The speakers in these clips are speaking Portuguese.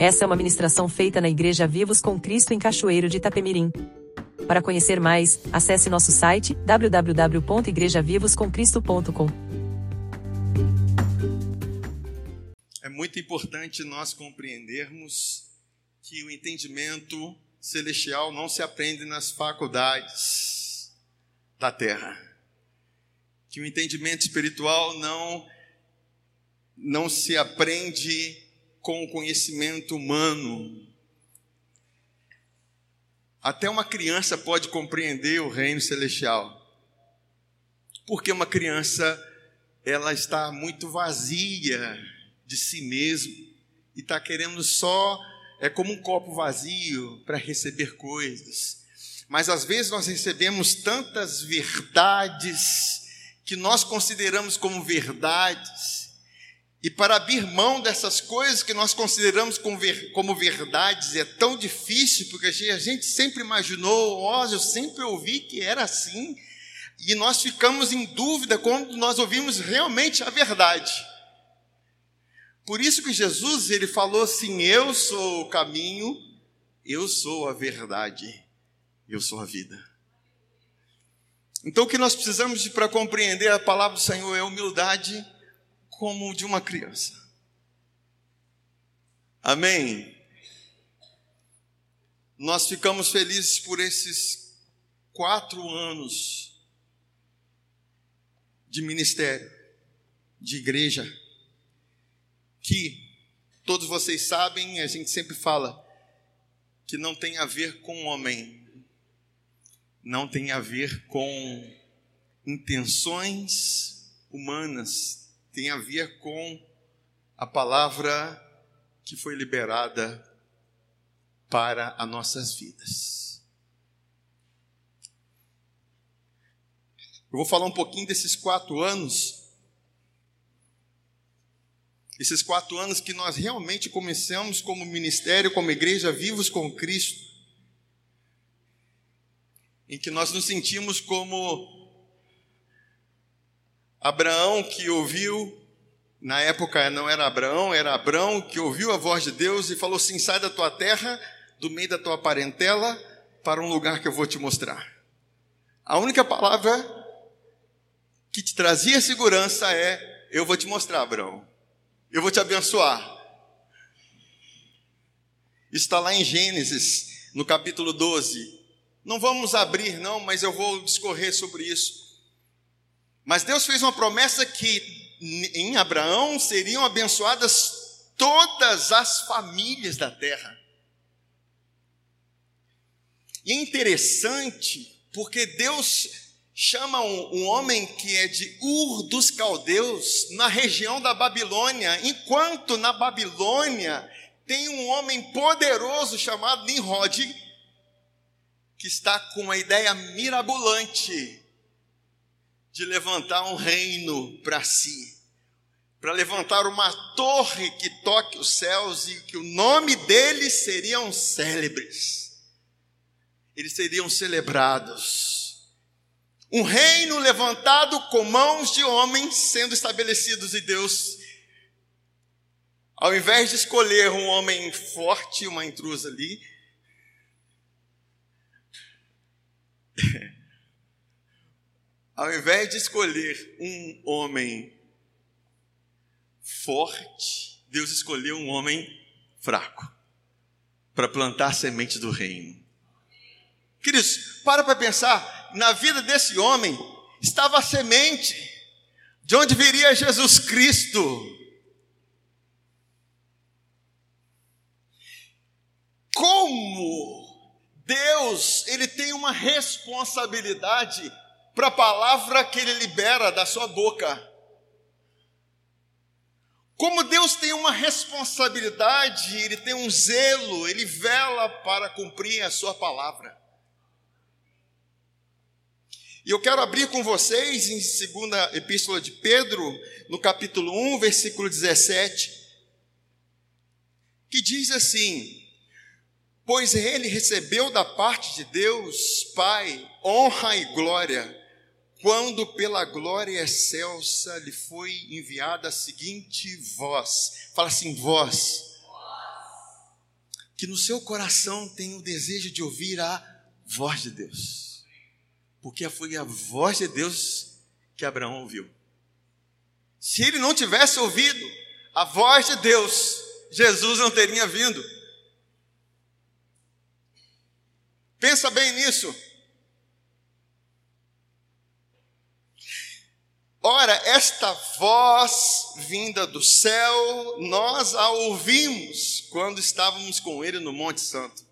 Essa é uma ministração feita na Igreja Vivos com Cristo em Cachoeiro de Itapemirim. Para conhecer mais, acesse nosso site www.igrejavivoscomcristo.com. É muito importante nós compreendermos que o entendimento celestial não se aprende nas faculdades da terra. Que o entendimento espiritual não não se aprende com o conhecimento humano. Até uma criança pode compreender o reino celestial. Porque uma criança ela está muito vazia de si mesma e está querendo só é como um copo vazio para receber coisas. Mas às vezes nós recebemos tantas verdades que nós consideramos como verdades e para abrir mão dessas coisas que nós consideramos como verdades é tão difícil, porque a gente sempre imaginou, ó, oh, eu sempre ouvi que era assim, e nós ficamos em dúvida quando nós ouvimos realmente a verdade. Por isso que Jesus ele falou assim: Eu sou o caminho, eu sou a verdade, eu sou a vida. Então o que nós precisamos para compreender a palavra do Senhor é humildade como de uma criança. Amém? Nós ficamos felizes por esses quatro anos de ministério, de igreja, que todos vocês sabem, a gente sempre fala, que não tem a ver com o homem, não tem a ver com intenções humanas, tem a ver com a palavra que foi liberada para as nossas vidas. Eu vou falar um pouquinho desses quatro anos. Esses quatro anos que nós realmente começamos como ministério, como igreja, vivos com Cristo. Em que nós nos sentimos como Abraão que ouviu, na época não era Abraão, era Abraão que ouviu a voz de Deus e falou assim: sai da tua terra, do meio da tua parentela, para um lugar que eu vou te mostrar. A única palavra que te trazia segurança é: eu vou te mostrar, Abraão, eu vou te abençoar. Está lá em Gênesis, no capítulo 12. Não vamos abrir, não, mas eu vou discorrer sobre isso. Mas Deus fez uma promessa que em Abraão seriam abençoadas todas as famílias da terra. E é interessante porque Deus chama um, um, homem que é de Ur dos Caldeus, na região da Babilônia, enquanto na Babilônia tem um homem poderoso chamado Nimrod, que está com uma ideia mirabolante de levantar um reino para si, para levantar uma torre que toque os céus e que o nome deles seriam célebres, eles seriam celebrados. Um reino levantado com mãos de homens sendo estabelecidos e Deus, ao invés de escolher um homem forte, uma intrusa ali, ao invés de escolher um homem forte, Deus escolheu um homem fraco para plantar a semente do reino. Queridos, para para pensar, na vida desse homem estava a semente, de onde viria Jesus Cristo. Como Deus, ele tem uma responsabilidade para a palavra que ele libera da sua boca. Como Deus tem uma responsabilidade, Ele tem um zelo, Ele vela para cumprir a Sua palavra. E eu quero abrir com vocês em segunda epístola de Pedro, no capítulo 1, versículo 17, que diz assim: Pois ele recebeu da parte de Deus, Pai, honra e glória, quando pela glória excelsa lhe foi enviada a seguinte voz. Fala assim, voz. que no seu coração tenha o desejo de ouvir a voz de Deus. Porque foi a voz de Deus que Abraão ouviu. Se ele não tivesse ouvido a voz de Deus, Jesus não teria vindo. Pensa bem nisso. Ora, esta voz vinda do céu, nós a ouvimos quando estávamos com ele no Monte Santo.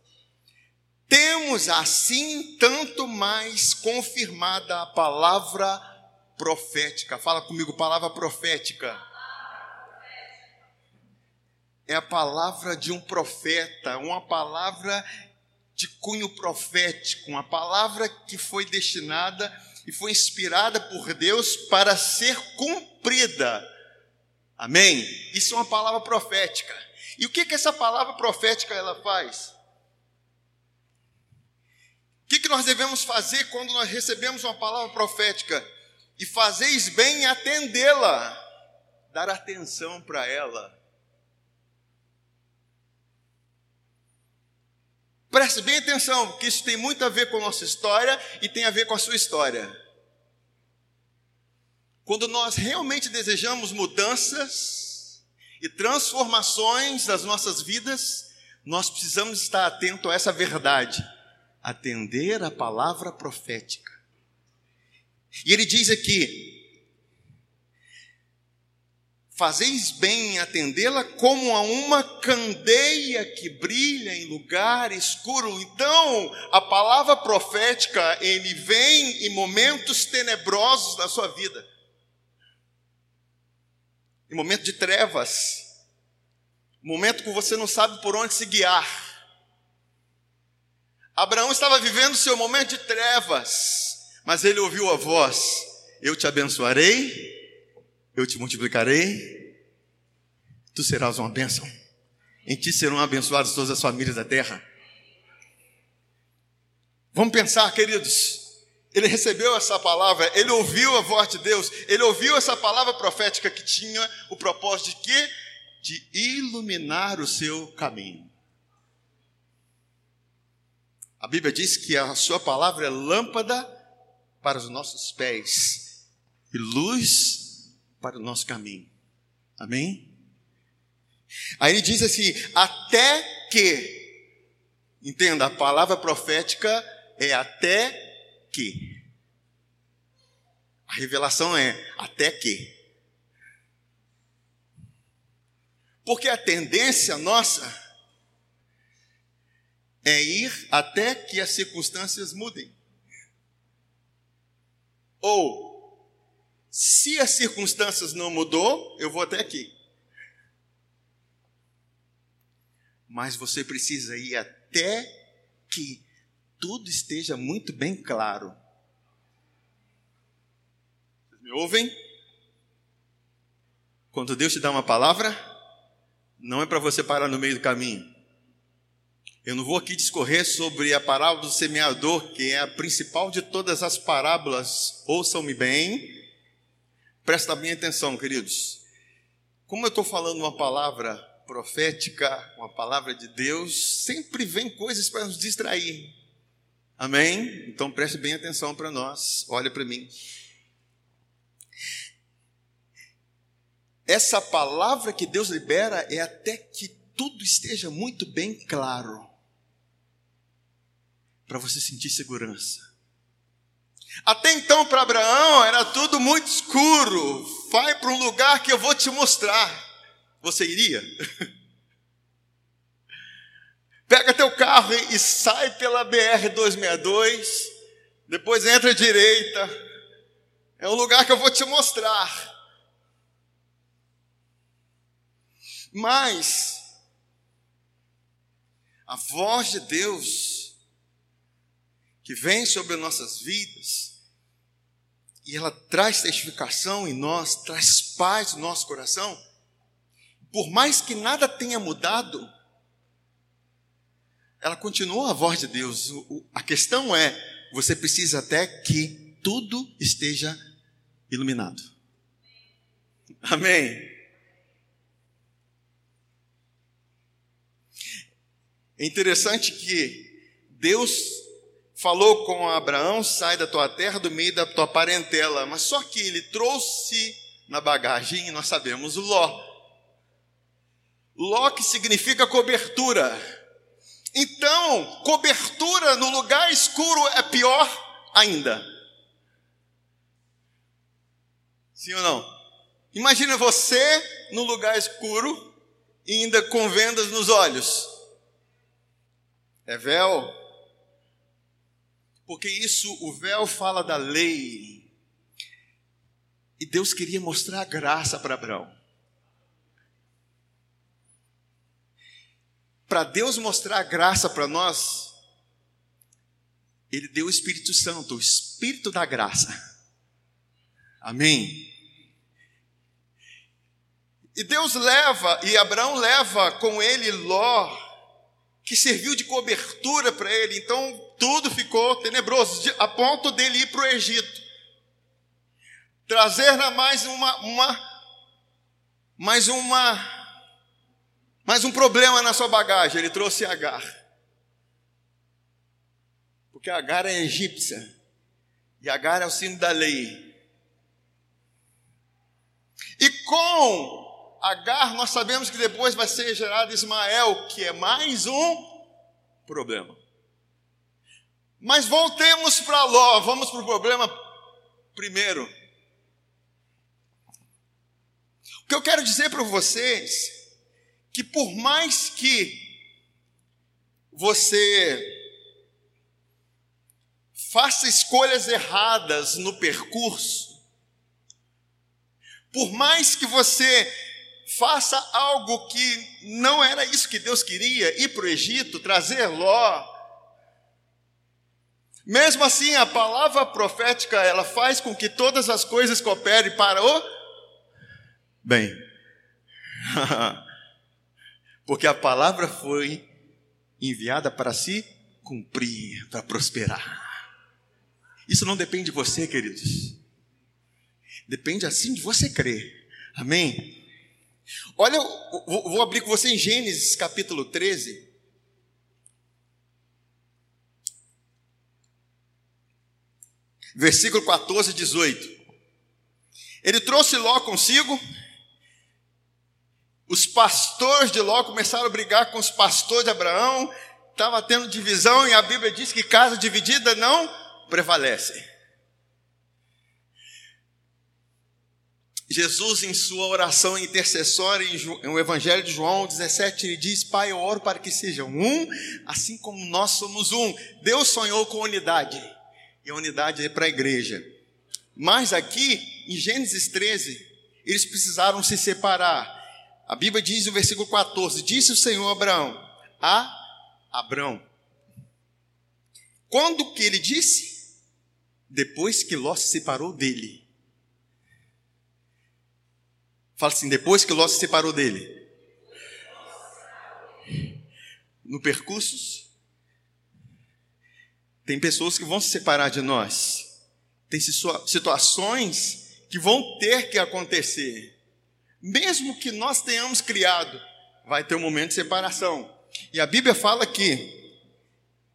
Temos assim tanto mais confirmada a palavra profética. Fala comigo, palavra profética. É a palavra de um profeta, uma palavra de cunho profético, uma palavra que foi destinada e foi inspirada por Deus para ser cumprida. Amém? Isso é uma palavra profética. E o que que essa palavra profética ela faz? O que, que nós devemos fazer quando nós recebemos uma palavra profética? E fazeis bem em atendê-la, dar atenção para ela. Preste bem atenção, porque isso tem muito a ver com a nossa história e tem a ver com a sua história. Quando nós realmente desejamos mudanças e transformações das nossas vidas, nós precisamos estar atento a essa verdade, atender a palavra profética. E ele diz aqui: Fazeis bem em atendê-la como a uma candeia que brilha em lugar escuro. Então, a palavra profética, ele vem em momentos tenebrosos da sua vida. Em momento de trevas. Momento que você não sabe por onde se guiar. Abraão estava vivendo seu momento de trevas, mas ele ouviu a voz: Eu te abençoarei eu te multiplicarei, tu serás uma bênção. Em ti serão abençoadas todas as famílias da terra. Vamos pensar, queridos. Ele recebeu essa palavra, ele ouviu a voz de Deus, ele ouviu essa palavra profética que tinha o propósito de quê? De iluminar o seu caminho. A Bíblia diz que a sua palavra é lâmpada para os nossos pés e luz para o nosso caminho. Amém? Aí ele diz assim: até que, entenda, a palavra profética é até que. A revelação é até que. Porque a tendência nossa é ir até que as circunstâncias mudem. Ou se as circunstâncias não mudou, eu vou até aqui. Mas você precisa ir até que tudo esteja muito bem claro. Vocês me ouvem? Quando Deus te dá uma palavra, não é para você parar no meio do caminho. Eu não vou aqui discorrer sobre a parábola do semeador, que é a principal de todas as parábolas. Ouçam-me bem, Presta bem atenção, queridos. Como eu estou falando uma palavra profética, uma palavra de Deus, sempre vem coisas para nos distrair. Amém? Então preste bem atenção para nós. Olha para mim. Essa palavra que Deus libera é até que tudo esteja muito bem claro. Para você sentir segurança. Até então, para Abraão, era tudo muito escuro. Vai para um lugar que eu vou te mostrar. Você iria? Pega teu carro e sai pela BR 262. Depois entra à direita. É um lugar que eu vou te mostrar. Mas a voz de Deus que vem sobre nossas vidas, e ela traz testificação em nós, traz paz no nosso coração, por mais que nada tenha mudado, ela continua a voz de Deus. A questão é: você precisa até que tudo esteja iluminado. Amém. É interessante que Deus falou com Abraão: sai da tua terra, do meio da tua parentela, mas só que ele trouxe na bagagem, nós sabemos, Ló. Ló que significa cobertura. Então, cobertura no lugar escuro é pior ainda. Sim ou não? Imagina você no lugar escuro ainda com vendas nos olhos. É véu? Porque isso, o véu fala da lei. E Deus queria mostrar a graça para Abraão. Para Deus mostrar a graça para nós, Ele deu o Espírito Santo, o Espírito da graça. Amém? E Deus leva, e Abraão leva com ele Ló, que serviu de cobertura para ele. Então tudo ficou tenebroso, a ponto dele ir para o Egito. Trazer mais uma, uma, mais uma, mais um problema na sua bagagem. Ele trouxe Agar. Porque Agar é egípcia. E Agar é o símbolo da lei. E com Agar, nós sabemos que depois vai ser gerado Ismael, que é mais um problema. Mas voltemos para Ló, vamos para o problema primeiro. O que eu quero dizer para vocês, que por mais que você faça escolhas erradas no percurso, por mais que você faça algo que não era isso que Deus queria, ir para o Egito, trazer Ló. Mesmo assim, a palavra profética, ela faz com que todas as coisas cooperem para o bem. Porque a palavra foi enviada para se cumprir, para prosperar. Isso não depende de você, queridos. Depende assim de você crer. Amém? Olha, vou abrir com você em Gênesis capítulo 13. Versículo 14 e 18. Ele trouxe Ló consigo. Os pastores de Ló começaram a brigar com os pastores de Abraão. Estava tendo divisão e a Bíblia diz que casa dividida não prevalece. Jesus, em sua oração intercessória, em o Evangelho de João 17, ele diz: Pai, eu oro para que sejam um, assim como nós somos um. Deus sonhou com unidade, e a unidade é para a igreja. Mas aqui, em Gênesis 13, eles precisaram se separar. A Bíblia diz no versículo 14: Disse o Senhor a Abraão, a Abraão. Quando que ele disse? Depois que Ló se separou dele. Fala assim, depois que Ló se separou dele. No percurso, tem pessoas que vão se separar de nós. Tem situações que vão ter que acontecer. Mesmo que nós tenhamos criado, vai ter um momento de separação. E a Bíblia fala que,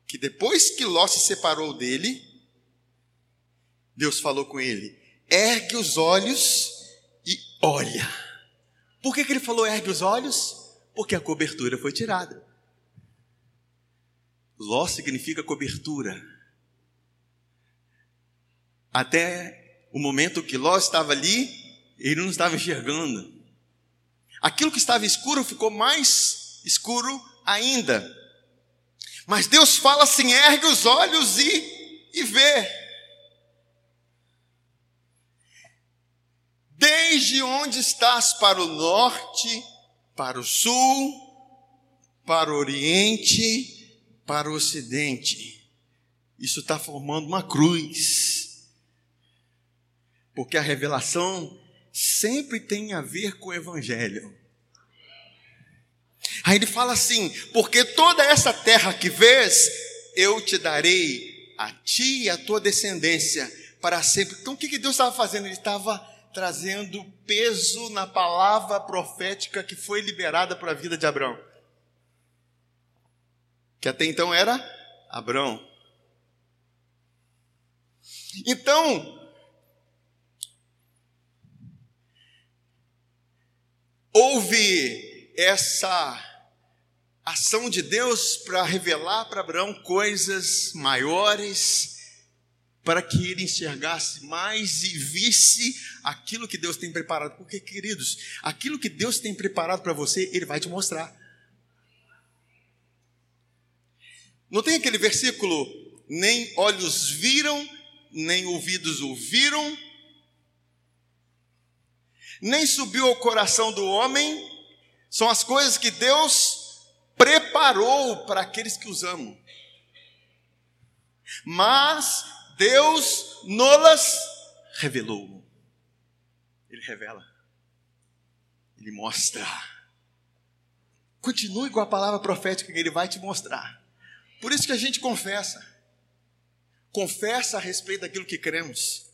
que depois que Ló se separou dele, Deus falou com ele: ergue os olhos e olha. Por que, que ele falou ergue os olhos? Porque a cobertura foi tirada. Ló significa cobertura. Até o momento que Ló estava ali, ele não estava enxergando. Aquilo que estava escuro ficou mais escuro ainda. Mas Deus fala assim: ergue os olhos e, e vê. Desde onde estás para o norte, para o sul, para o oriente, para o ocidente. Isso está formando uma cruz. Porque a revelação sempre tem a ver com o Evangelho. Aí ele fala assim: porque toda essa terra que vês, eu te darei a ti e a tua descendência para sempre. Então o que Deus estava fazendo? Ele estava trazendo peso na palavra profética que foi liberada para a vida de Abraão. que até então era Abrão. Então, houve essa ação de Deus para revelar para Abraão coisas maiores, para que ele enxergasse mais e visse aquilo que Deus tem preparado. Porque, queridos, aquilo que Deus tem preparado para você, Ele vai te mostrar. Não tem aquele versículo, nem olhos viram, nem ouvidos ouviram, nem subiu ao coração do homem, são as coisas que Deus preparou para aqueles que os amam. Mas Deus nolas revelou. Ele revela. Ele mostra. Continue com a palavra profética que ele vai te mostrar. Por isso que a gente confessa. Confessa a respeito daquilo que cremos.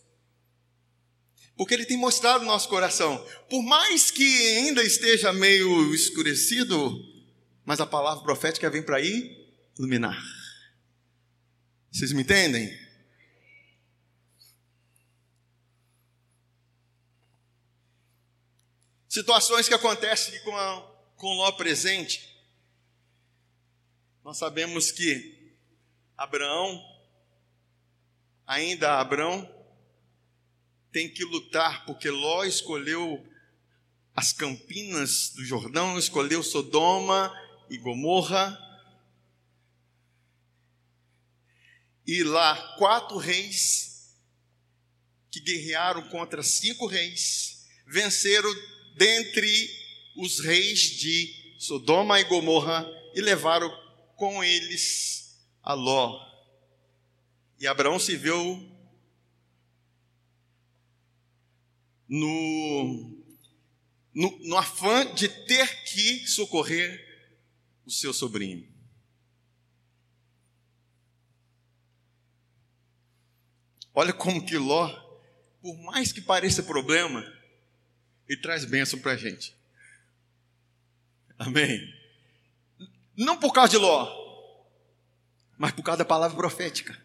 Porque ele tem mostrado no nosso coração. Por mais que ainda esteja meio escurecido, mas a palavra profética vem para iluminar. Vocês me entendem? Situações que acontecem com, a, com Ló presente. Nós sabemos que Abraão, ainda Abraão, tem que lutar, porque Ló escolheu as campinas do Jordão, escolheu Sodoma e Gomorra. E lá, quatro reis que guerrearam contra cinco reis, venceram dentre os reis de Sodoma e Gomorra e levaram com eles a Ló. E Abraão se viu no, no, no afã de ter que socorrer o seu sobrinho. Olha como que Ló, por mais que pareça problema, e traz bênção para a gente. Amém? Não por causa de Ló, mas por causa da palavra profética.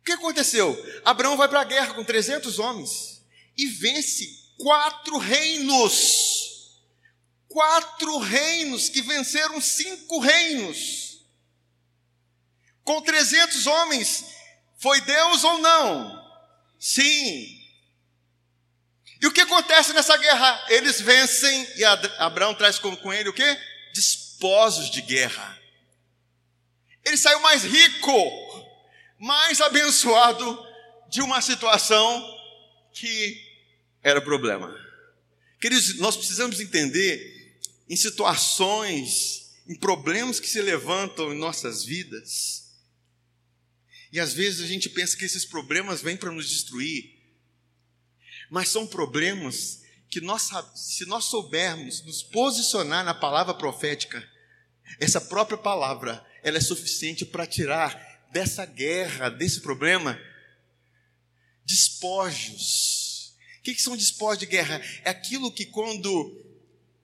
O que aconteceu? Abraão vai para a guerra com 300 homens e vence quatro reinos. Quatro reinos que venceram cinco reinos. Com 300 homens, foi Deus ou não? Sim, e o que acontece nessa guerra? Eles vencem e Abraão traz com, ele o que? Desposos de guerra. Ele saiu mais rico, mais abençoado de uma situação que era problema. Queridos, nós precisamos entender em situações, em problemas que se levantam em nossas vidas. E às vezes a gente pensa que esses problemas vêm para nos destruir. Mas são problemas que nós, se nós soubermos nos posicionar na palavra profética, essa própria palavra, ela é suficiente para tirar dessa guerra, desse problema, despojos. O que, que são despojos de guerra? É aquilo que quando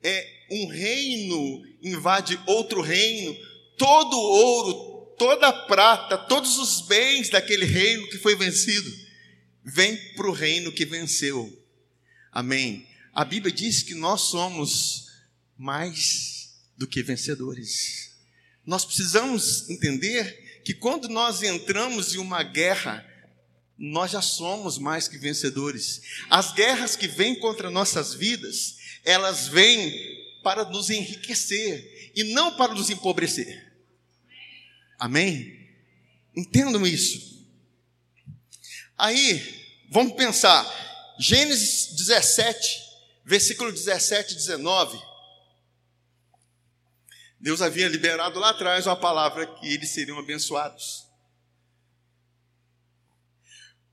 é um reino invade outro reino, todo o ouro, toda a prata, todos os bens daquele reino que foi vencido, vem para o reino que venceu. Amém. A Bíblia diz que nós somos mais do que vencedores. Nós precisamos entender que quando nós entramos em uma guerra, nós já somos mais que vencedores. As guerras que vêm contra nossas vidas, elas vêm para nos enriquecer e não para nos empobrecer. Amém? Entendam isso. Aí, Vamos pensar, Gênesis 17, versículo 17 e 19. Deus havia liberado lá atrás uma palavra que eles seriam abençoados.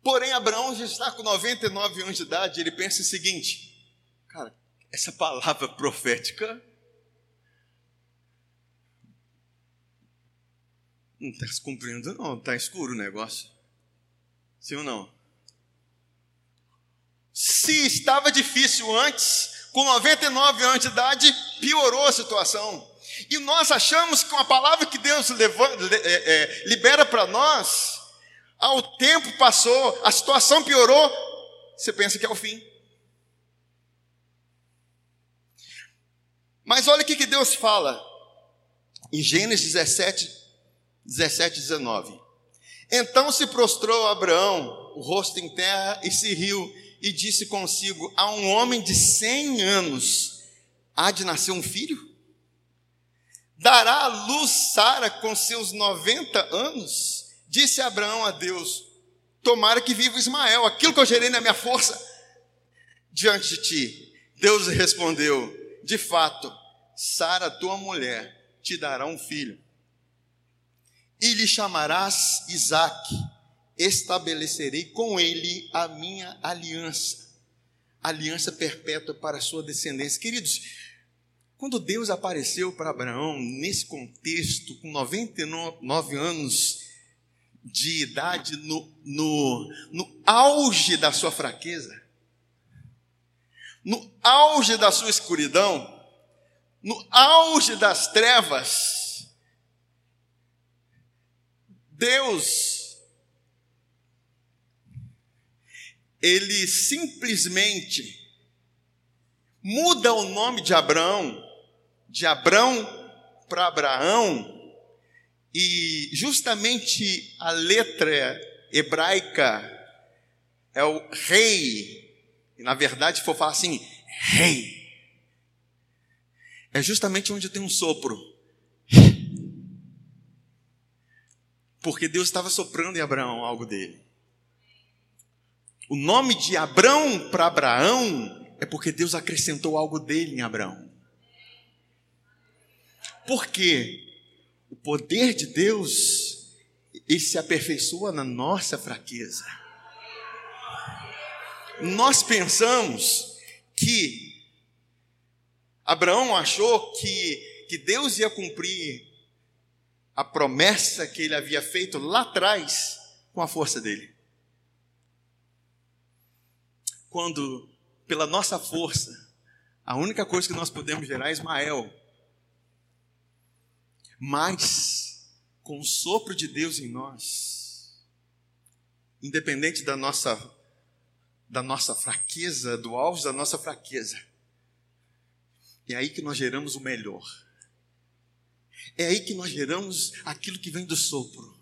Porém, Abraão já está com 99 anos de idade, ele pensa o seguinte: cara, essa palavra profética não está se cumprindo, não, está escuro o negócio. Sim ou não? Se estava difícil antes, com 99 anos de idade, piorou a situação. E nós achamos que com a palavra que Deus levanta, é, é, libera para nós, ao tempo passou, a situação piorou, você pensa que é o fim. Mas olha o que Deus fala em Gênesis 17, 17, 19. Então se prostrou Abraão, o rosto em terra, e se riu, e disse consigo: A um homem de cem anos há de nascer um filho? Dará a luz Sara com seus 90 anos? Disse Abraão a Deus: Tomara que viva Ismael, aquilo que eu gerei na minha força diante de ti. Deus respondeu: De fato, Sara, tua mulher, te dará um filho. E lhe chamarás Isaque. Estabelecerei com ele a minha aliança, aliança perpétua para a sua descendência. Queridos, quando Deus apareceu para Abraão, nesse contexto, com 99 anos de idade, no, no, no auge da sua fraqueza, no auge da sua escuridão, no auge das trevas, Deus, ele simplesmente muda o nome de Abraão de Abrão para Abraão, e justamente a letra hebraica é o rei, e na verdade, se for falar assim, rei, é justamente onde tem um sopro. Porque Deus estava soprando em Abraão algo dele. O nome de Abrão para Abraão é porque Deus acrescentou algo dele em Abraão. Porque o poder de Deus, ele se aperfeiçoa na nossa fraqueza. Nós pensamos que Abraão achou que, que Deus ia cumprir a promessa que ele havia feito lá atrás com a força dele. Quando, pela nossa força, a única coisa que nós podemos gerar é Ismael, mas com o sopro de Deus em nós, independente da nossa da nossa fraqueza, do auge da nossa fraqueza, é aí que nós geramos o melhor. É aí que nós geramos aquilo que vem do sopro.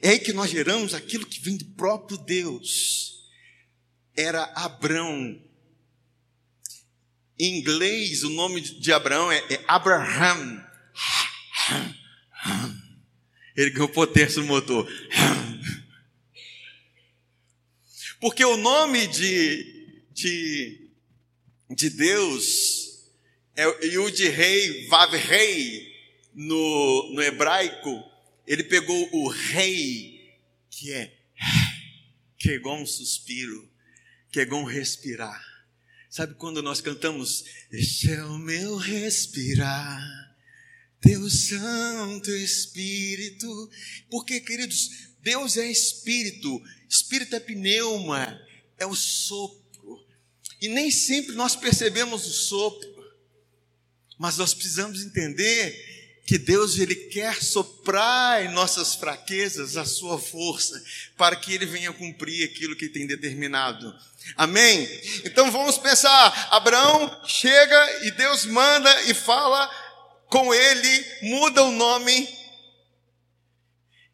É aí que nós geramos aquilo que vem do próprio Deus. Era Abrão. Em inglês, o nome de Abraão é, é Abraham. Ele ganhou potência no motor. Porque o nome de, de, de Deus é Yud Rei, Vav Rei, no, no hebraico, ele pegou o rei, que é, que é igual um suspiro, que é igual um respirar. Sabe quando nós cantamos, Este é o meu respirar Deus Santo Espírito. Porque, queridos, Deus é Espírito, Espírito é pneuma, é o sopro. E nem sempre nós percebemos o sopro, mas nós precisamos entender que Deus ele quer soprar em nossas fraquezas a sua força, para que ele venha cumprir aquilo que tem determinado. Amém? Então vamos pensar, Abraão chega e Deus manda e fala com ele, muda o nome,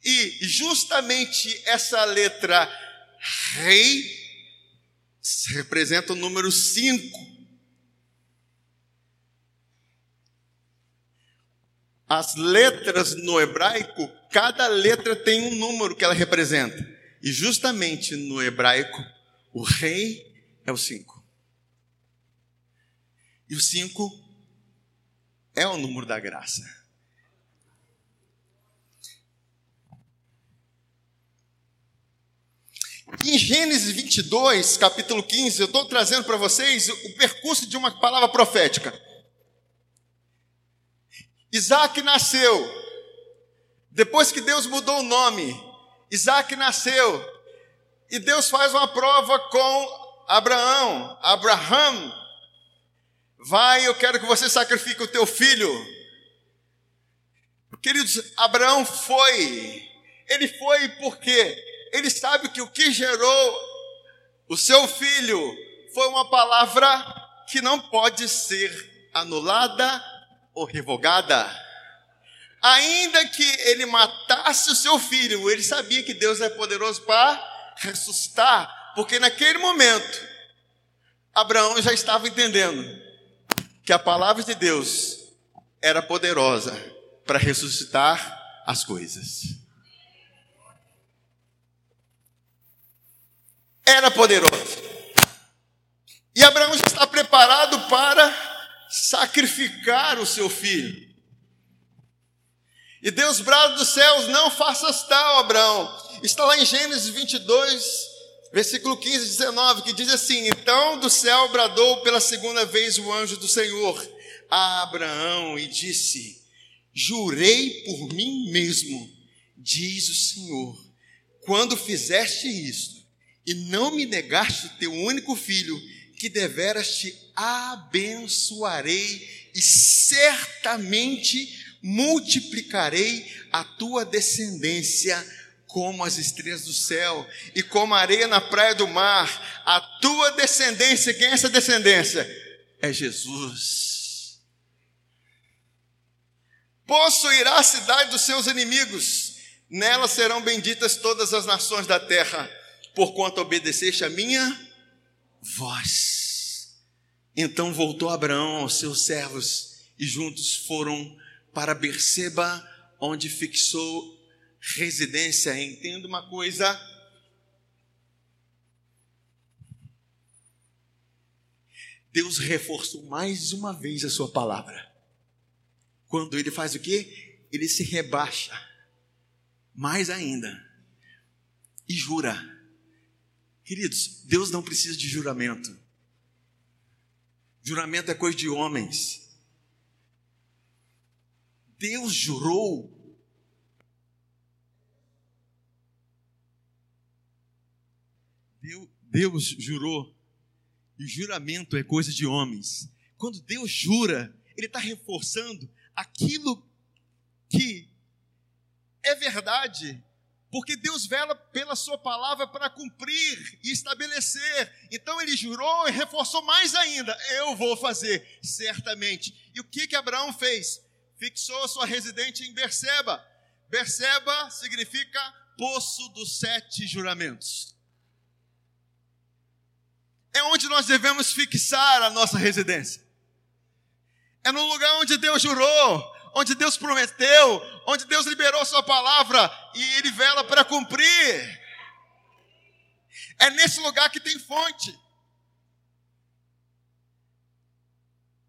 e justamente essa letra rei representa o número 5. As letras no hebraico, cada letra tem um número que ela representa. E justamente no hebraico, o rei é o 5. E o 5 é o número da graça. Em Gênesis 22, capítulo 15, eu estou trazendo para vocês o percurso de uma palavra profética. Isaac nasceu. Depois que Deus mudou o nome, Isaac nasceu. E Deus faz uma prova com Abraão. Abraão Vai, eu quero que você sacrifique o teu filho. Queridos, Abraão foi. Ele foi porque ele sabe que o que gerou o seu filho foi uma palavra que não pode ser anulada ou revogada. Ainda que ele matasse o seu filho, ele sabia que Deus é poderoso para ressuscitar, porque naquele momento Abraão já estava entendendo que a palavra de Deus era poderosa para ressuscitar as coisas. Era poderoso. E Abraão já está preparado para sacrificar o seu filho. E Deus brada dos céus: Não faças tal, Abraão. Está lá em Gênesis 22, versículo 15 e 19, que diz assim: Então do céu bradou pela segunda vez o anjo do Senhor a Abraão e disse: Jurei por mim mesmo, diz o Senhor, quando fizeste isto e não me negaste teu único filho, que deveras te abençoarei e certamente multiplicarei a tua descendência como as estrelas do céu e como a areia na praia do mar. A tua descendência, quem é essa descendência? É Jesus. Possuirá a cidade dos seus inimigos, nela serão benditas todas as nações da terra, porquanto obedeceste a minha voz. Então voltou Abraão aos seus servos e juntos foram para Berseba, onde fixou residência. Entenda uma coisa. Deus reforçou mais uma vez a sua palavra. Quando ele faz o quê? Ele se rebaixa mais ainda e jura. Queridos, Deus não precisa de juramento. Juramento é coisa de homens. Deus jurou. Deus jurou. E juramento é coisa de homens. Quando Deus jura, Ele está reforçando aquilo que é verdade, porque Deus vela pela Sua palavra para cumprir e estabelecer. Então Ele jurou e reforçou mais ainda: Eu vou fazer, certamente. E o que, que Abraão fez? fixou sua residente em Berseba. Berseba significa poço dos sete juramentos. É onde nós devemos fixar a nossa residência. É no lugar onde Deus jurou, onde Deus prometeu, onde Deus liberou sua palavra e ele vela para cumprir. É nesse lugar que tem fonte.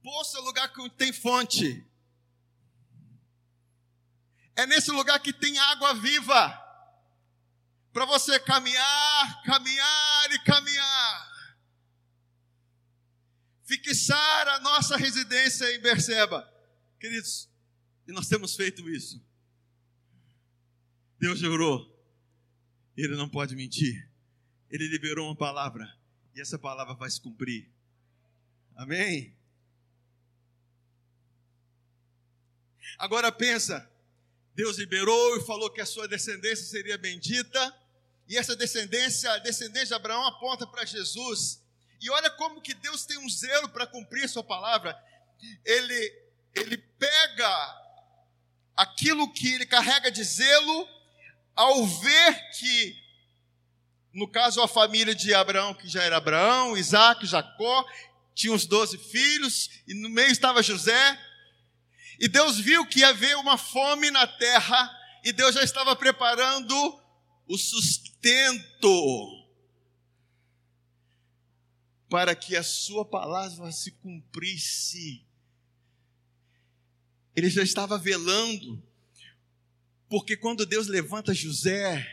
Poço é lugar que tem fonte. É nesse lugar que tem água viva. Para você caminhar, caminhar e caminhar. Fixar a nossa residência em Berseba. Queridos, e nós temos feito isso. Deus jurou. Ele não pode mentir. Ele liberou uma palavra. E essa palavra vai se cumprir. Amém? Agora pensa, Deus liberou e falou que a sua descendência seria bendita. E essa descendência, a descendência de Abraão aponta para Jesus. E olha como que Deus tem um zelo para cumprir sua palavra. Ele, ele pega aquilo que ele carrega de zelo ao ver que, no caso, a família de Abraão, que já era Abraão, Isaac, Jacó, tinha os doze filhos, e no meio estava José, e Deus viu que ia haver uma fome na terra, e Deus já estava preparando o sustento para que a sua palavra se cumprisse. Ele já estava velando, porque quando Deus levanta José,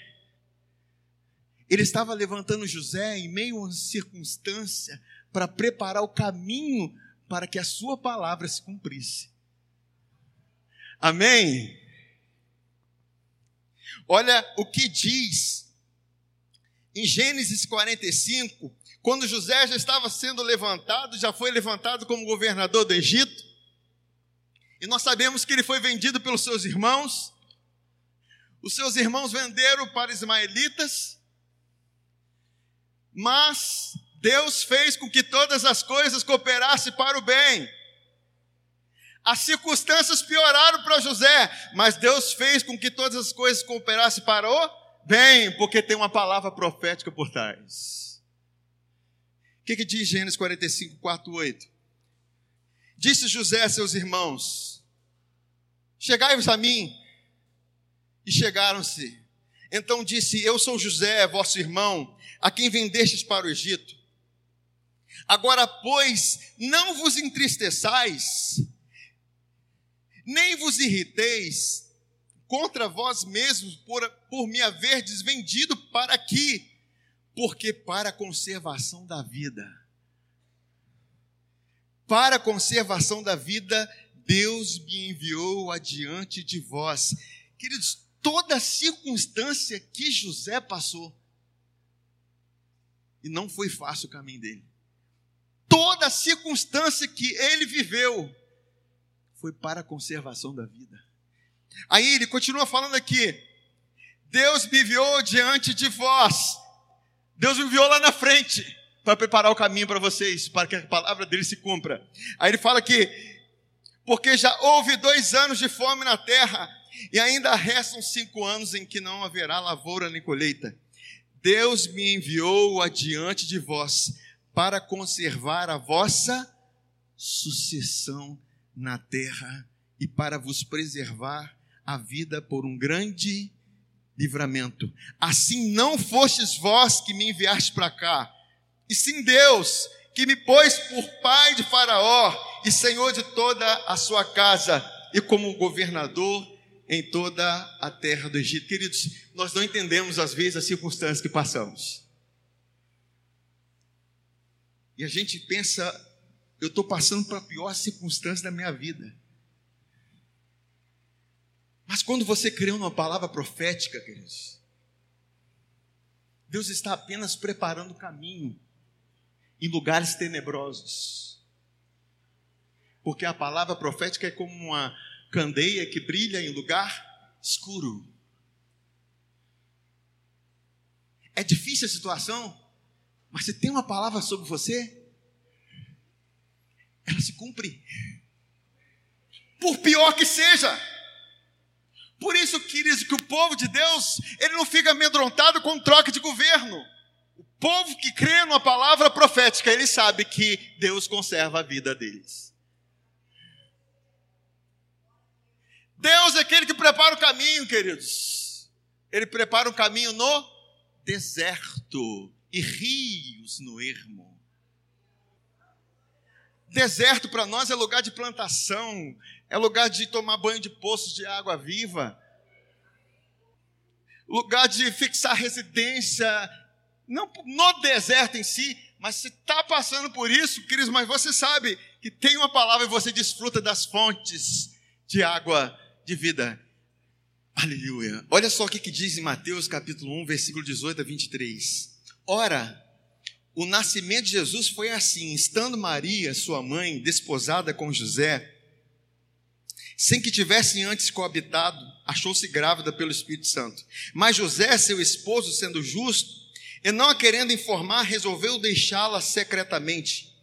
ele estava levantando José em meio a uma circunstância para preparar o caminho para que a sua palavra se cumprisse. Amém? Olha o que diz em Gênesis 45, quando José já estava sendo levantado, já foi levantado como governador do Egito. E nós sabemos que ele foi vendido pelos seus irmãos. Os seus irmãos venderam para ismaelitas. Mas Deus fez com que todas as coisas cooperassem para o bem. As circunstâncias pioraram para José, mas Deus fez com que todas as coisas cooperassem para o bem, porque tem uma palavra profética por trás. O que, que diz Gênesis 45, 4, 8? Disse José a seus irmãos: Chegai-vos a mim. E chegaram-se. Então disse: Eu sou José, vosso irmão, a quem vendestes para o Egito. Agora, pois, não vos entristeçais, nem vos irriteis contra vós mesmos por, por me haver desvendido para aqui, porque para a conservação da vida, para a conservação da vida, Deus me enviou adiante de vós. Queridos, toda circunstância que José passou, e não foi fácil o caminho dele, toda circunstância que ele viveu, foi para a conservação da vida. Aí ele continua falando aqui: Deus me enviou diante de vós, Deus me enviou lá na frente, para preparar o caminho para vocês, para que a palavra dele se cumpra. Aí ele fala que, porque já houve dois anos de fome na terra, e ainda restam cinco anos em que não haverá lavoura nem colheita. Deus me enviou adiante de vós para conservar a vossa sucessão na terra e para vos preservar a vida por um grande livramento. Assim não fostes vós que me enviaste para cá, e sim Deus que me pôs por pai de Faraó e senhor de toda a sua casa e como governador em toda a terra do Egito. Queridos, nós não entendemos às vezes as circunstâncias que passamos. E a gente pensa, eu estou passando para a pior circunstância da minha vida. Mas quando você creu numa palavra profética, queridos, Deus está apenas preparando o caminho em lugares tenebrosos. Porque a palavra profética é como uma candeia que brilha em lugar escuro. É difícil a situação, mas se tem uma palavra sobre você, ela se cumpre. Por pior que seja. Por isso, queridos, que o povo de Deus, ele não fica amedrontado com troca de governo. Povo que crê numa palavra profética, ele sabe que Deus conserva a vida deles. Deus é aquele que prepara o caminho, queridos. Ele prepara o caminho no deserto e rios no ermo. Deserto para nós é lugar de plantação, é lugar de tomar banho de poços de água viva, lugar de fixar residência, não no deserto em si, mas se está passando por isso, queridos, mas você sabe que tem uma palavra e você desfruta das fontes de água de vida. Aleluia. Olha só o que, que diz em Mateus capítulo 1, versículo 18 a 23. Ora, o nascimento de Jesus foi assim: estando Maria, sua mãe, desposada com José, sem que tivessem antes coabitado, achou-se grávida pelo Espírito Santo. Mas José, seu esposo, sendo justo, e não a querendo informar, resolveu deixá-la secretamente.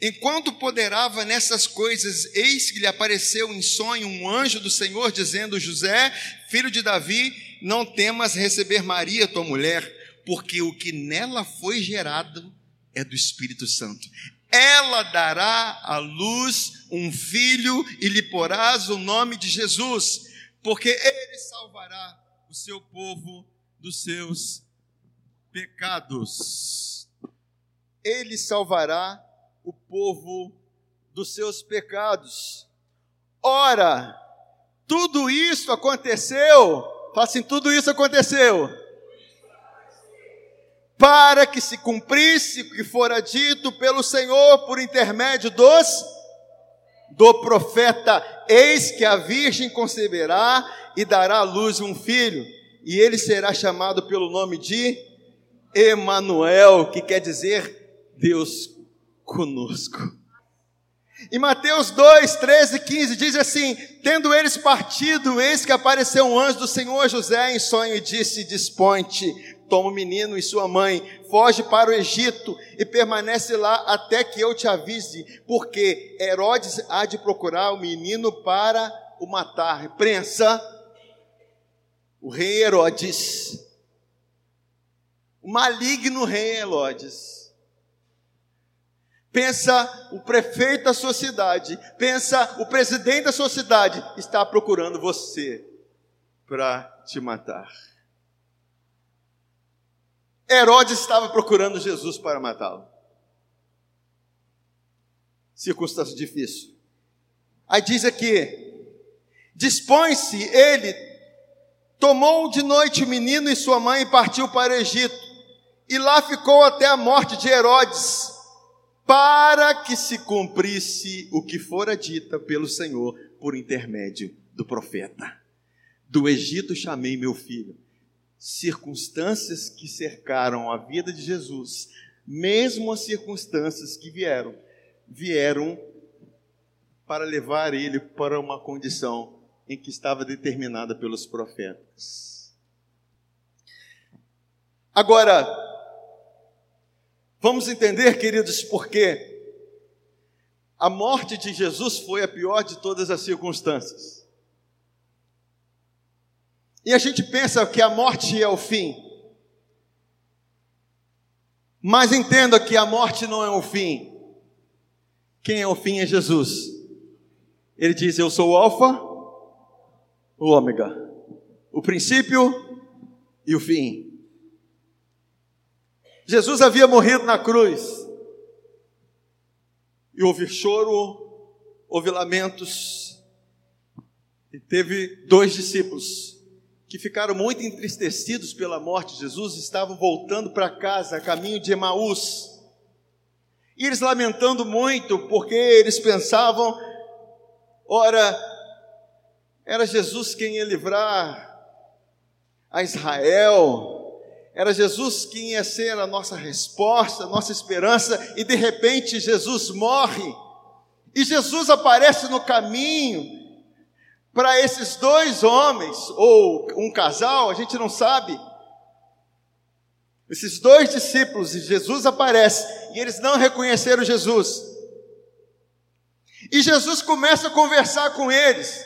Enquanto poderava nessas coisas, eis que lhe apareceu em sonho um anjo do Senhor, dizendo: José, filho de Davi, não temas receber Maria, tua mulher, porque o que nela foi gerado é do Espírito Santo. Ela dará à luz um filho e lhe porás o nome de Jesus, porque ele salvará o seu povo dos seus pecados. Ele salvará o povo dos seus pecados. Ora, tudo isso aconteceu, fala assim, tudo isso aconteceu para que se cumprisse o que fora dito pelo Senhor por intermédio dos do profeta, eis que a virgem conceberá e dará à luz um filho, e ele será chamado pelo nome de Emanuel, que quer dizer Deus conosco. Em Mateus 2, 13 e 15 diz assim: Tendo eles partido, eis que apareceu um anjo do Senhor José em sonho e disse: Dispõe-te, toma o menino e sua mãe, foge para o Egito e permanece lá até que eu te avise, porque Herodes há de procurar o menino para o matar. Prensa, o rei Herodes, maligno rei Herodes Pensa o prefeito da sua cidade, pensa o presidente da sua cidade, está procurando você para te matar. Herodes estava procurando Jesus para matá-lo. Circunstância difícil. Aí diz aqui: dispõe-se ele, tomou de noite o menino e sua mãe e partiu para o Egito, e lá ficou até a morte de Herodes para que se cumprisse o que fora dita pelo Senhor por intermédio do profeta. Do Egito chamei meu filho. Circunstâncias que cercaram a vida de Jesus, mesmo as circunstâncias que vieram, vieram para levar ele para uma condição em que estava determinada pelos profetas. Agora, Vamos entender, queridos, porque a morte de Jesus foi a pior de todas as circunstâncias. E a gente pensa que a morte é o fim. Mas entenda que a morte não é o fim. Quem é o fim é Jesus. Ele diz: Eu sou o Alfa, o Ômega, o princípio e o fim. Jesus havia morrido na cruz. E houve choro, houve lamentos. E teve dois discípulos que ficaram muito entristecidos pela morte de Jesus, estavam voltando para casa, a caminho de Emaús. E eles lamentando muito, porque eles pensavam, ora, era Jesus quem ia livrar a Israel, era Jesus que ia ser a nossa resposta, a nossa esperança, e de repente Jesus morre. E Jesus aparece no caminho para esses dois homens, ou um casal, a gente não sabe. Esses dois discípulos, e Jesus aparece, e eles não reconheceram Jesus. E Jesus começa a conversar com eles.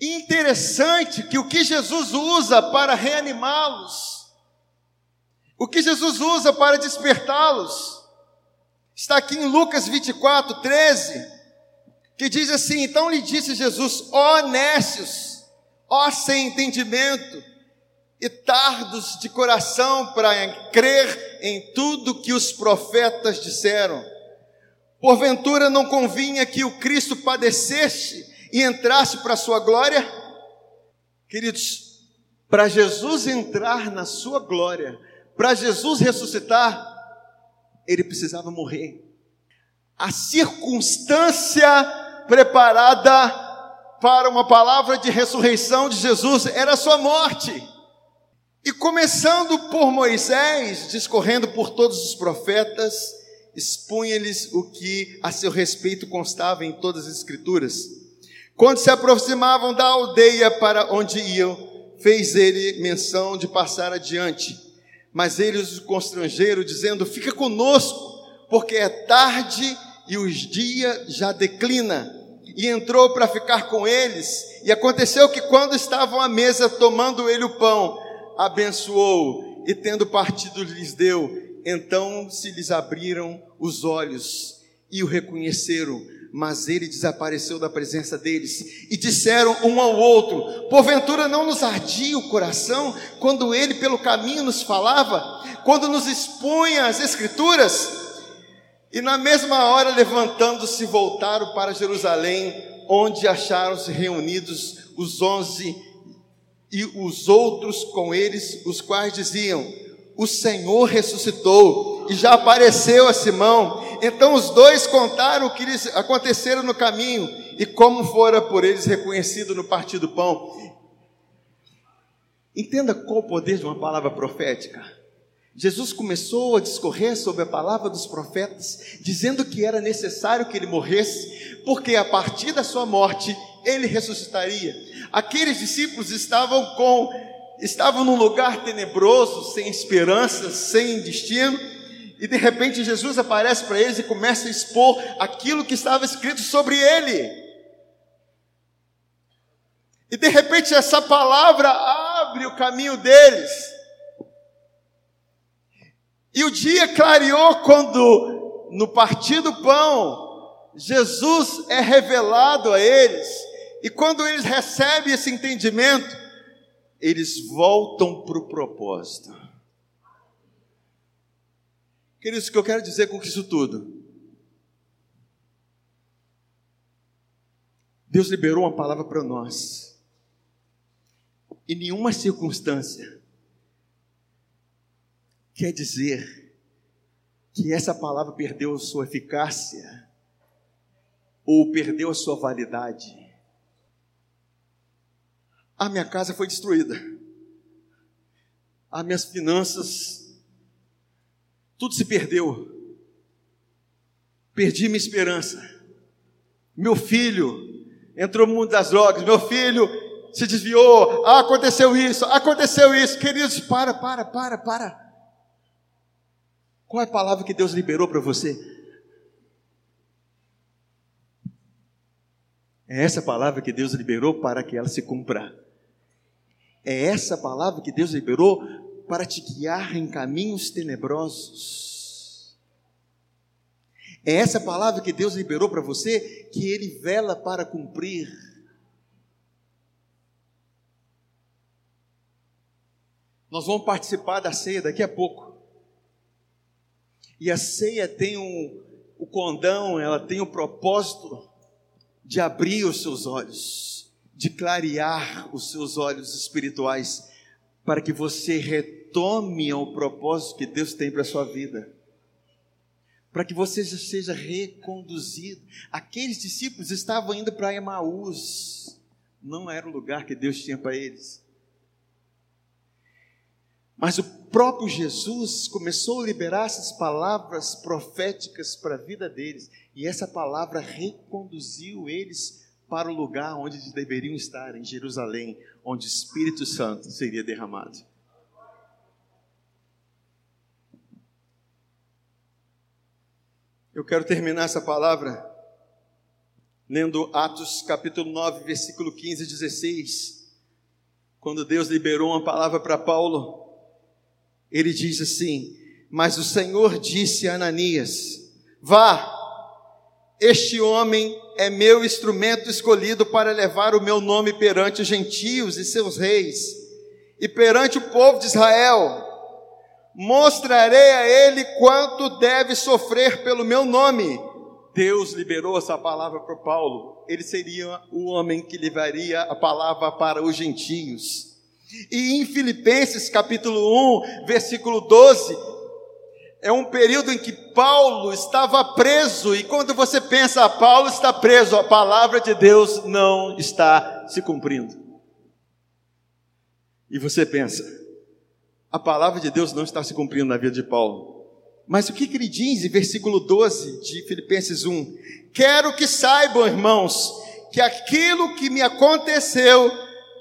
E interessante que o que Jesus usa para reanimá-los, o que Jesus usa para despertá-los está aqui em Lucas 24, 13, que diz assim: Então lhe disse Jesus, ó nécios, ó sem entendimento e tardos de coração para crer em tudo que os profetas disseram. Porventura não convinha que o Cristo padecesse e entrasse para a sua glória? Queridos, para Jesus entrar na sua glória, para Jesus ressuscitar, ele precisava morrer. A circunstância preparada para uma palavra de ressurreição de Jesus era a sua morte. E começando por Moisés, discorrendo por todos os profetas, expunha-lhes o que a seu respeito constava em todas as Escrituras. Quando se aproximavam da aldeia para onde iam, fez ele menção de passar adiante mas eles os constrangeram, dizendo: Fica conosco, porque é tarde e os dias já declina. E entrou para ficar com eles. E aconteceu que, quando estavam à mesa tomando ele o pão, abençoou e, tendo partido, lhes deu. Então se lhes abriram os olhos e o reconheceram mas ele desapareceu da presença deles. E disseram um ao outro: Porventura não nos ardia o coração quando ele pelo caminho nos falava, quando nos expunha as Escrituras? E na mesma hora, levantando-se, voltaram para Jerusalém, onde acharam-se reunidos os onze e os outros com eles, os quais diziam: O Senhor ressuscitou e já apareceu a Simão. Então os dois contaram o que lhes aconteceram no caminho e como fora por eles reconhecido no partir do pão. Entenda qual o poder de uma palavra profética. Jesus começou a discorrer sobre a palavra dos profetas, dizendo que era necessário que ele morresse, porque a partir da sua morte ele ressuscitaria. Aqueles discípulos estavam com estavam num lugar tenebroso, sem esperança, sem destino, e de repente Jesus aparece para eles e começa a expor aquilo que estava escrito sobre ele. E de repente essa palavra abre o caminho deles. E o dia clareou quando, no partir do pão, Jesus é revelado a eles. E quando eles recebem esse entendimento, eles voltam para o propósito. Queridos, o que eu quero dizer com isso tudo? Deus liberou uma palavra para nós. Em nenhuma circunstância quer dizer que essa palavra perdeu sua eficácia ou perdeu a sua validade. A minha casa foi destruída. As minhas finanças, tudo se perdeu. Perdi minha esperança. Meu filho entrou no mundo das drogas. Meu filho se desviou. Ah, aconteceu isso, aconteceu isso. Queridos, para, para, para, para. Qual é a palavra que Deus liberou para você? É essa palavra que Deus liberou para que ela se cumpra. É essa palavra que Deus liberou para te guiar em caminhos tenebrosos. É essa palavra que Deus liberou para você que Ele vela para cumprir. Nós vamos participar da ceia daqui a pouco. E a ceia tem um, o condão, ela tem o propósito de abrir os seus olhos de clarear os seus olhos espirituais para que você retome ao propósito que Deus tem para a sua vida. Para que você seja reconduzido. Aqueles discípulos estavam indo para Emaús, não era o lugar que Deus tinha para eles. Mas o próprio Jesus começou a liberar essas palavras proféticas para a vida deles, e essa palavra reconduziu eles para o lugar onde eles deveriam estar, em Jerusalém, onde o Espírito Santo seria derramado. Eu quero terminar essa palavra lendo Atos capítulo 9, versículo 15 e 16. Quando Deus liberou uma palavra para Paulo, ele diz assim: Mas o Senhor disse a Ananias: Vá, este homem é meu instrumento escolhido para levar o meu nome perante os gentios e seus reis, e perante o povo de Israel. Mostrarei a ele quanto deve sofrer pelo meu nome. Deus liberou essa palavra para Paulo. Ele seria o homem que levaria a palavra para os gentios. E em Filipenses capítulo 1, versículo 12, é um período em que Paulo estava preso, e quando você pensa, Paulo está preso, a palavra de Deus não está se cumprindo. E você pensa, a palavra de Deus não está se cumprindo na vida de Paulo. Mas o que, que ele diz em versículo 12 de Filipenses 1? Quero que saibam, irmãos, que aquilo que me aconteceu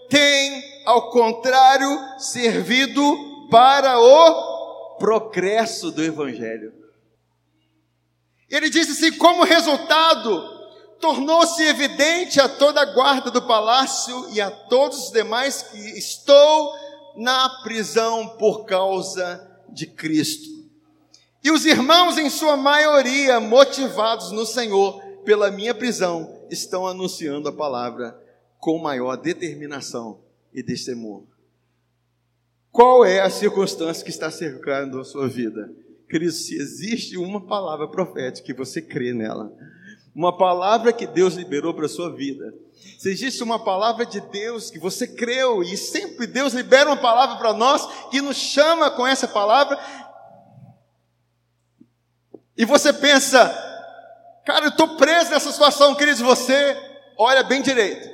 tem, ao contrário, servido para o progresso do Evangelho. Ele disse assim: como resultado, tornou-se evidente a toda a guarda do palácio e a todos os demais que estou na prisão por causa de Cristo. E os irmãos, em sua maioria, motivados no Senhor pela minha prisão, estão anunciando a palavra com maior determinação e destemor. Qual é a circunstância que está cercando a sua vida? Cristo, se existe uma palavra profética que você crê nela, uma palavra que Deus liberou para a sua vida, se existe uma palavra de Deus que você creu e sempre Deus libera uma palavra para nós e nos chama com essa palavra, e você pensa, cara, eu estou preso nessa situação, queridos, você olha bem direito,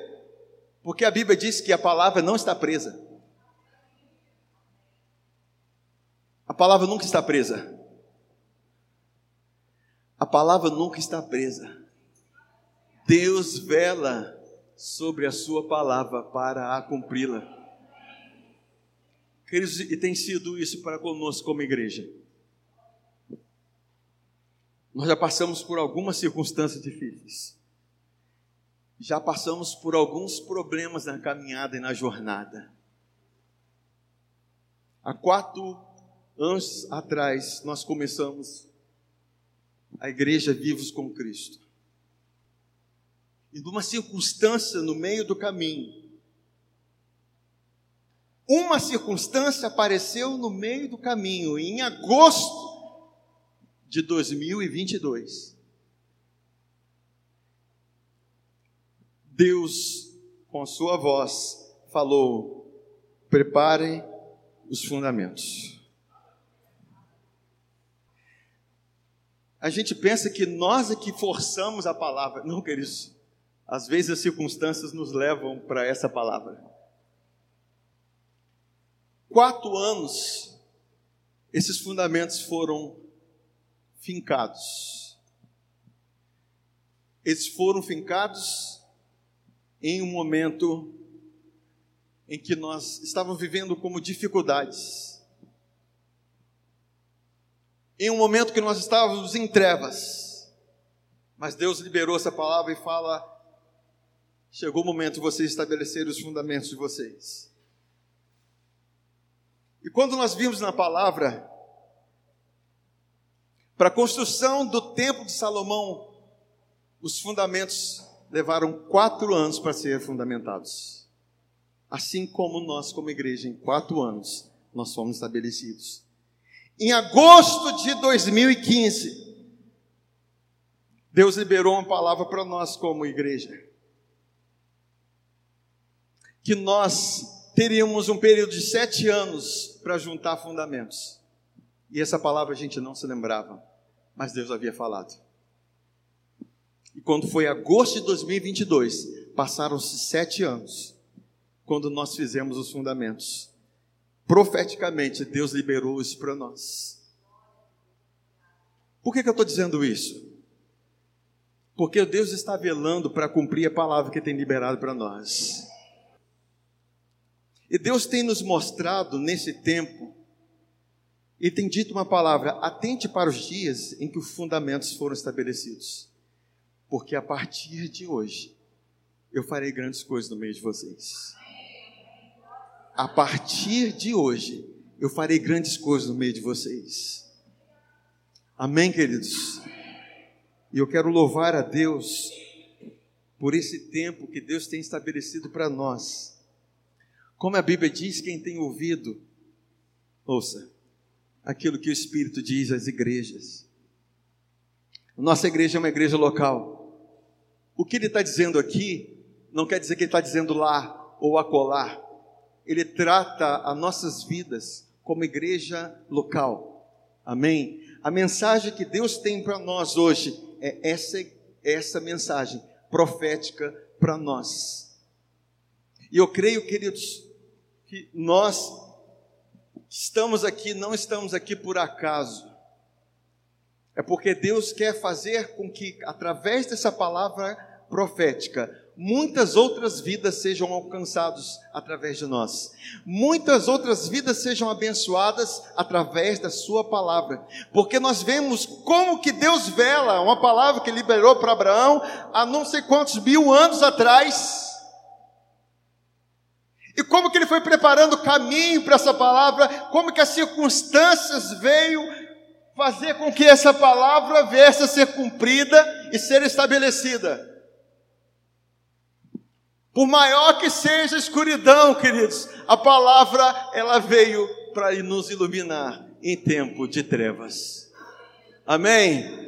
porque a Bíblia diz que a palavra não está presa. A palavra nunca está presa. A palavra nunca está presa. Deus vela sobre a sua palavra para a cumpri-la. Queridos, e tem sido isso para conosco como igreja. Nós já passamos por algumas circunstâncias difíceis. Já passamos por alguns problemas na caminhada e na jornada. Há quatro anos atrás, nós começamos a igreja Vivos com Cristo. E numa circunstância no meio do caminho, uma circunstância apareceu no meio do caminho, em agosto de 2022. Deus, com a sua voz, falou: preparem os fundamentos. A gente pensa que nós é que forçamos a palavra. Não, queridos. Às vezes as circunstâncias nos levam para essa palavra. Quatro anos, esses fundamentos foram fincados. Eles foram fincados em um momento em que nós estávamos vivendo como dificuldades. Em um momento que nós estávamos em trevas. Mas Deus liberou essa palavra e fala: chegou o momento de vocês estabelecerem os fundamentos de vocês. E quando nós vimos na palavra, para a construção do templo de Salomão, os fundamentos levaram quatro anos para serem fundamentados. Assim como nós, como igreja, em quatro anos, nós fomos estabelecidos. Em agosto de 2015, Deus liberou uma palavra para nós como igreja. Que nós teríamos um período de sete anos para juntar fundamentos. E essa palavra a gente não se lembrava, mas Deus havia falado. E quando foi agosto de 2022, passaram-se sete anos, quando nós fizemos os fundamentos. Profeticamente, Deus liberou isso para nós. Por que, que eu estou dizendo isso? Porque Deus está velando para cumprir a palavra que tem liberado para nós. E Deus tem nos mostrado nesse tempo, e tem dito uma palavra: atente para os dias em que os fundamentos foram estabelecidos, porque a partir de hoje eu farei grandes coisas no meio de vocês. A partir de hoje eu farei grandes coisas no meio de vocês. Amém, queridos? E eu quero louvar a Deus por esse tempo que Deus tem estabelecido para nós como a Bíblia diz, quem tem ouvido, ouça aquilo que o Espírito diz às igrejas. Nossa igreja é uma igreja local. O que ele está dizendo aqui não quer dizer que ele está dizendo lá ou acolá. Ele trata as nossas vidas como igreja local. Amém? A mensagem que Deus tem para nós hoje é essa, essa mensagem profética para nós. E eu creio, queridos, que nós estamos aqui, não estamos aqui por acaso. É porque Deus quer fazer com que, através dessa palavra profética, muitas outras vidas sejam alcançadas através de nós. Muitas outras vidas sejam abençoadas através da sua palavra. Porque nós vemos como que Deus vela uma palavra que liberou para Abraão há não sei quantos mil anos atrás e como que ele foi preparando o caminho para essa palavra, como que as circunstâncias veio fazer com que essa palavra viesse a ser cumprida e ser estabelecida. Por maior que seja a escuridão, queridos, a palavra ela veio para nos iluminar em tempo de trevas. Amém.